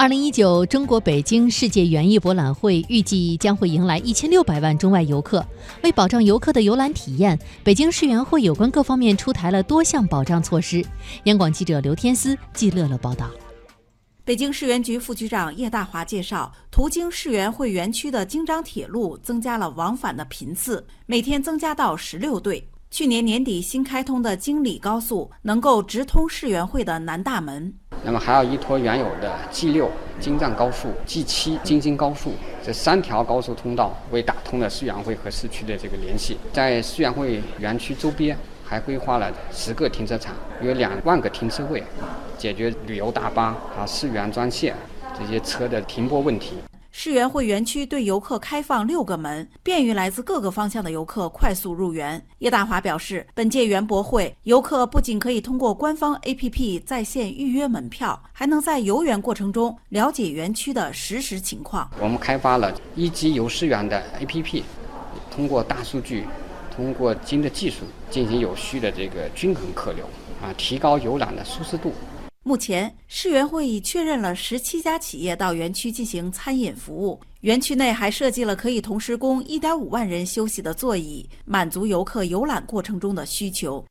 二零一九中国北京世界园艺博览会预计将会迎来一千六百万中外游客。为保障游客的游览体验，北京世园会有关各方面出台了多项保障措施。央广记者刘天思、季乐乐报道。北京市园局副局长叶大华介绍，途经世园会园区的京张铁路增加了往返的频次，每天增加到十六对。去年年底新开通的京礼高速能够直通世园会的南大门。那么还要依托原有的 G 六京藏高速、G 七京津高速这三条高速通道，为打通了世园会和市区的这个联系。在世园会园区周边还规划了十个停车场，约两万个停车位，解决旅游大巴啊、世园专线这些车的停泊问题。世园会园区对游客开放六个门，便于来自各个方向的游客快速入园。叶大华表示，本届园博会，游客不仅可以通过官方 APP 在线预约门票，还能在游园过程中了解园区的实时情况。我们开发了一级游世园的 APP，通过大数据，通过新的技术，进行有序的这个均衡客流，啊，提高游览的舒适度。目前，世园会已确认了十七家企业到园区进行餐饮服务。园区内还设计了可以同时供一点五万人休息的座椅，满足游客游览过程中的需求。